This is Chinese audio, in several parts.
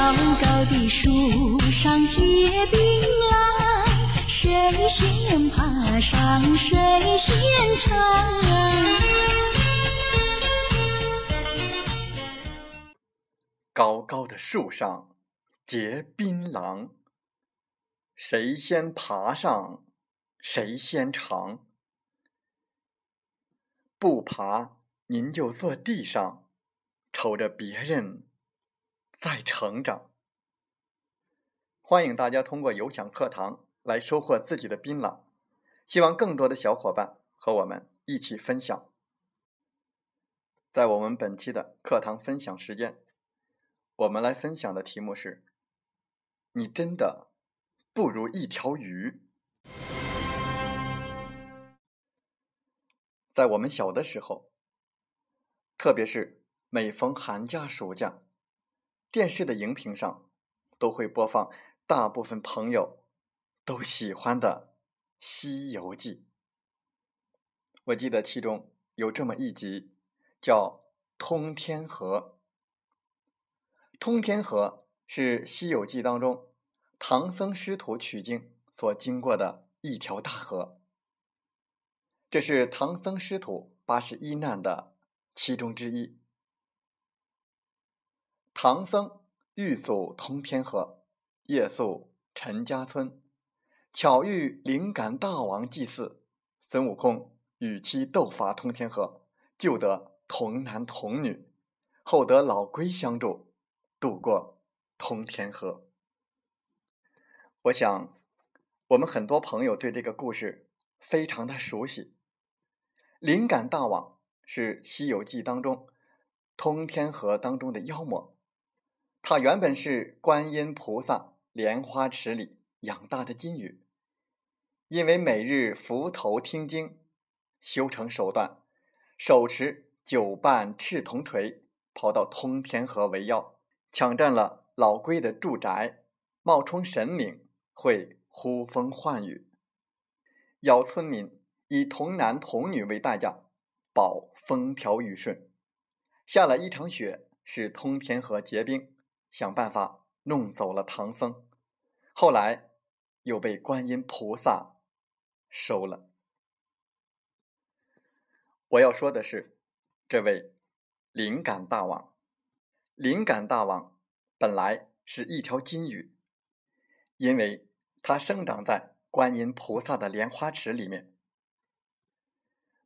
高高的树上结槟榔，谁先爬上谁先尝。高高的树上结槟榔，谁先爬上？谁先尝？不爬，您就坐地上，瞅着别人在成长。欢迎大家通过有享课堂来收获自己的槟榔，希望更多的小伙伴和我们一起分享。在我们本期的课堂分享时间，我们来分享的题目是：你真的不如一条鱼。在我们小的时候，特别是每逢寒假、暑假，电视的荧屏上都会播放大部分朋友都喜欢的《西游记》。我记得其中有这么一集，叫《通天河》。通天河是《西游记》当中唐僧师徒取经所经过的一条大河。这是唐僧师徒八十一难的其中之一。唐僧欲阻通天河，夜宿陈家村，巧遇灵感大王祭祀，孙悟空与其斗伐通天河，救得童男童女，后得老龟相助，渡过通天河。我想，我们很多朋友对这个故事非常的熟悉。灵感大王是《西游记》当中通天河当中的妖魔，他原本是观音菩萨莲花池里养大的金鱼，因为每日伏头听经，修成手段，手持九瓣赤铜锤，跑到通天河为妖，抢占了老龟的住宅，冒充神明，会呼风唤雨，妖村民。以童男童女为代价，保风调雨顺。下了一场雪，使通天河结冰，想办法弄走了唐僧。后来又被观音菩萨收了。我要说的是，这位灵感大王，灵感大王本来是一条金鱼，因为它生长在观音菩萨的莲花池里面。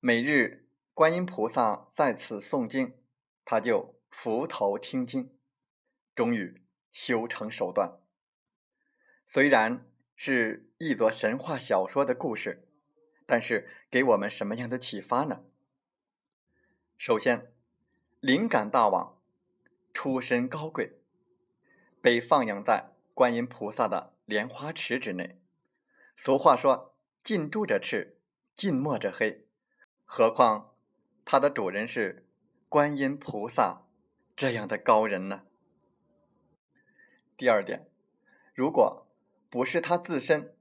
每日观音菩萨在此诵经，他就伏头听经，终于修成手段。虽然是一则神话小说的故事，但是给我们什么样的启发呢？首先，灵感大王出身高贵，被放养在观音菩萨的莲花池之内。俗话说：“近朱者赤，近墨者黑。”何况，它的主人是观音菩萨这样的高人呢？第二点，如果不是他自身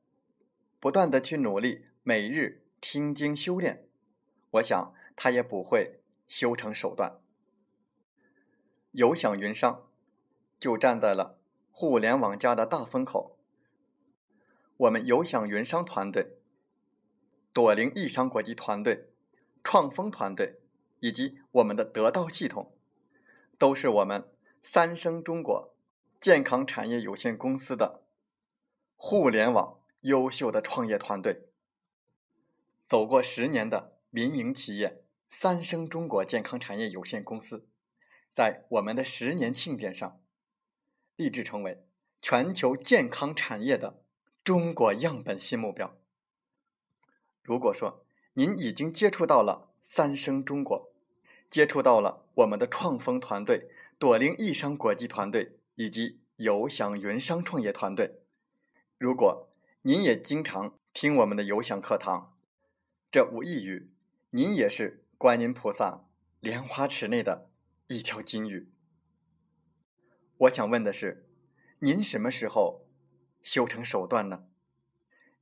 不断的去努力，每日听经修炼，我想他也不会修成手段。有享云商就站在了互联网加的大风口。我们有享云商团队、朵灵易商国际团队。创丰团队以及我们的得道系统，都是我们三生中国健康产业有限公司的互联网优秀的创业团队。走过十年的民营企业三生中国健康产业有限公司，在我们的十年庆典上，立志成为全球健康产业的中国样本新目标。如果说，您已经接触到了三生中国，接触到了我们的创丰团队、朵林易商国际团队以及有享云商创业团队。如果您也经常听我们的有享课堂，这无异于您也是观音菩萨莲花池内的一条金鱼。我想问的是，您什么时候修成手段呢？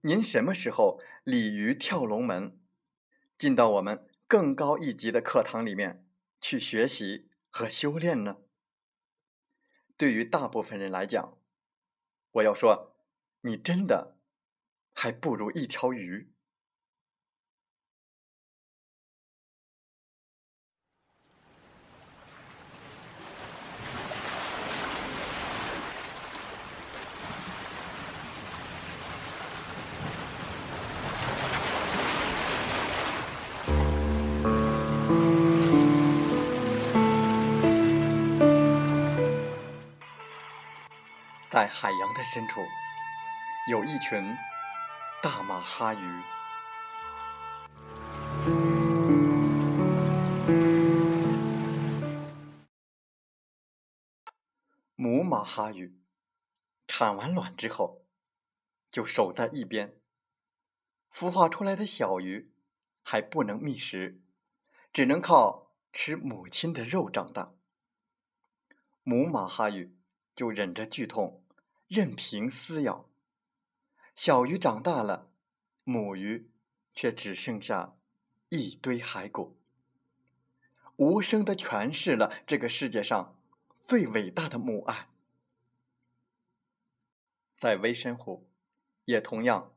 您什么时候鲤鱼跳龙门，进到我们更高一级的课堂里面去学习和修炼呢？对于大部分人来讲，我要说，你真的还不如一条鱼。在海洋的深处，有一群大马哈鱼。母马哈鱼产完卵之后，就守在一边。孵化出来的小鱼还不能觅食，只能靠吃母亲的肉长大。母马哈鱼就忍着剧痛。任凭撕咬，小鱼长大了，母鱼却只剩下一堆骸骨，无声的诠释了这个世界上最伟大的母爱。在微深湖，也同样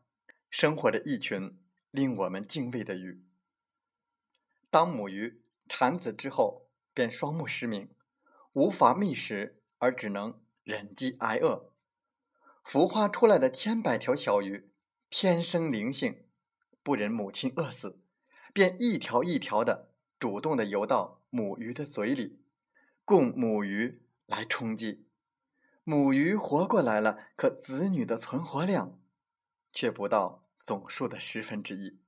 生活着一群令我们敬畏的鱼。当母鱼产子之后，便双目失明，无法觅食，而只能忍饥挨饿。孵化出来的千百条小鱼，天生灵性，不忍母亲饿死，便一条一条的主动的游到母鱼的嘴里，供母鱼来充饥。母鱼活过来了，可子女的存活量却不到总数的十分之一。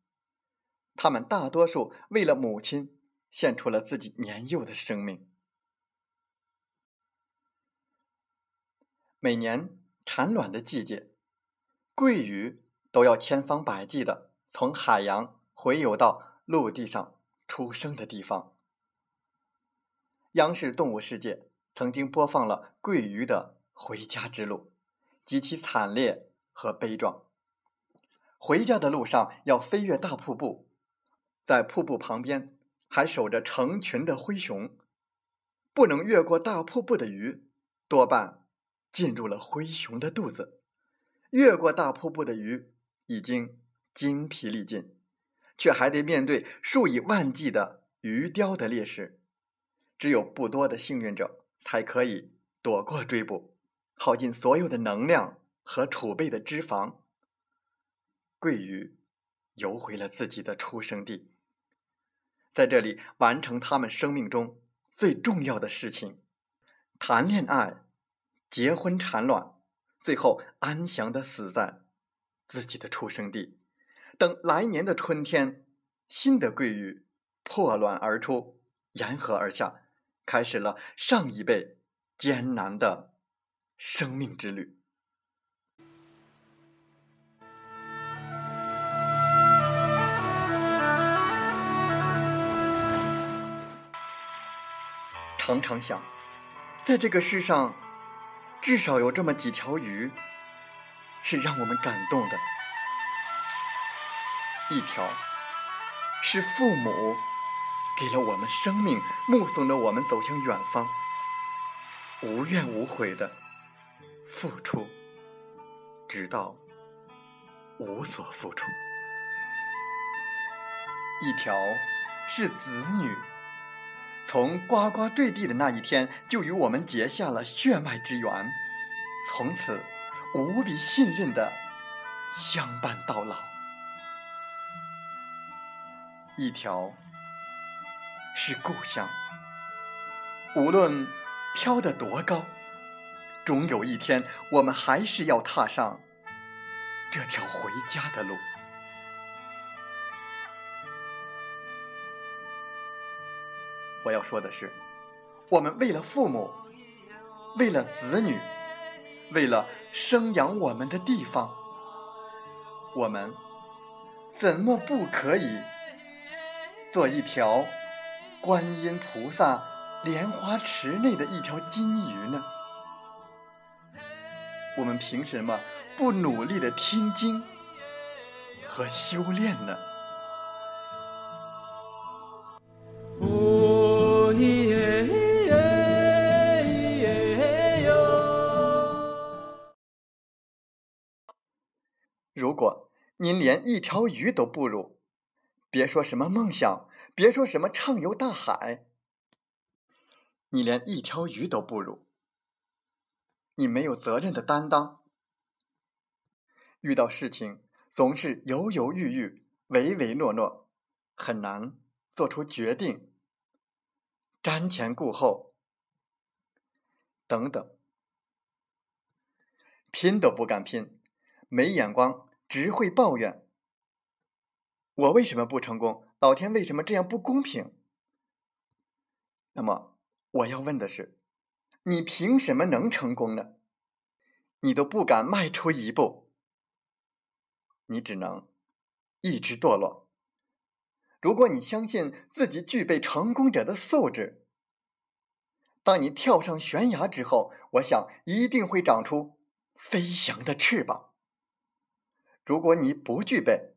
它们大多数为了母亲，献出了自己年幼的生命。每年。产卵的季节，桂鱼都要千方百计的从海洋回游到陆地上出生的地方。央视动物世界曾经播放了桂鱼的回家之路，极其惨烈和悲壮。回家的路上要飞越大瀑布，在瀑布旁边还守着成群的灰熊，不能越过大瀑布的鱼多半。进入了灰熊的肚子，越过大瀑布的鱼已经精疲力尽，却还得面对数以万计的鱼雕的猎食。只有不多的幸运者才可以躲过追捕，耗尽所有的能量和储备的脂肪。桂鱼游回了自己的出生地，在这里完成他们生命中最重要的事情——谈恋爱。结婚产卵，最后安详的死在自己的出生地。等来年的春天，新的桂鱼破卵而出，沿河而下，开始了上一辈艰难的生命之旅。常常想，在这个世上。至少有这么几条鱼，是让我们感动的。一条是父母给了我们生命，目送着我们走向远方，无怨无悔的付出，直到无所付出；一条是子女。从呱呱坠地的那一天，就与我们结下了血脉之缘，从此无比信任的相伴到老。一条是故乡，无论飘得多高，终有一天，我们还是要踏上这条回家的路。我要说的是，我们为了父母，为了子女，为了生养我们的地方，我们怎么不可以做一条观音菩萨莲花池内的一条金鱼呢？我们凭什么不努力的听经和修炼呢？您连一条鱼都不如，别说什么梦想，别说什么畅游大海，你连一条鱼都不如。你没有责任的担当，遇到事情总是犹犹豫豫、唯唯诺诺，很难做出决定，瞻前顾后，等等，拼都不敢拼，没眼光，只会抱怨。我为什么不成功？老天为什么这样不公平？那么我要问的是。你凭什么能成功呢？你都不敢迈出一步，你只能一直堕落。如果你相信自己具备成功者的素质，当你跳上悬崖之后，我想一定会长出飞翔的翅膀。如果你不具备，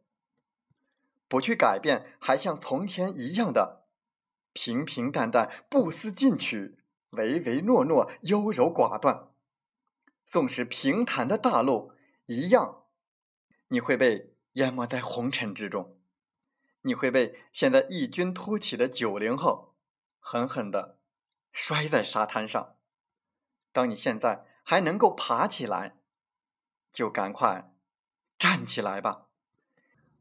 不去改变，还像从前一样的平平淡淡、不思进取。唯唯诺诺、优柔寡断，纵使平坦的大陆一样，你会被淹没在红尘之中，你会被现在异军突起的九零后狠狠的摔在沙滩上。当你现在还能够爬起来，就赶快站起来吧，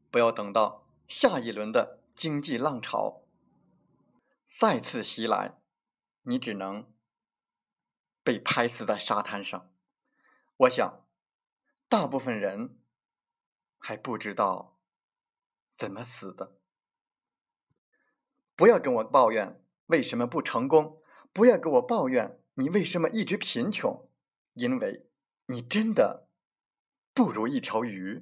不要等到下一轮的经济浪潮再次袭来。你只能被拍死在沙滩上。我想，大部分人还不知道怎么死的。不要跟我抱怨为什么不成功，不要跟我抱怨你为什么一直贫穷，因为你真的不如一条鱼。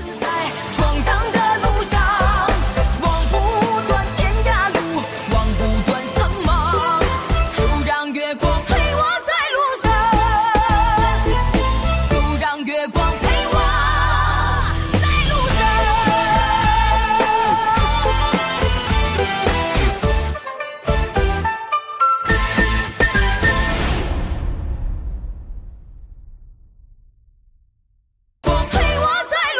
自在闯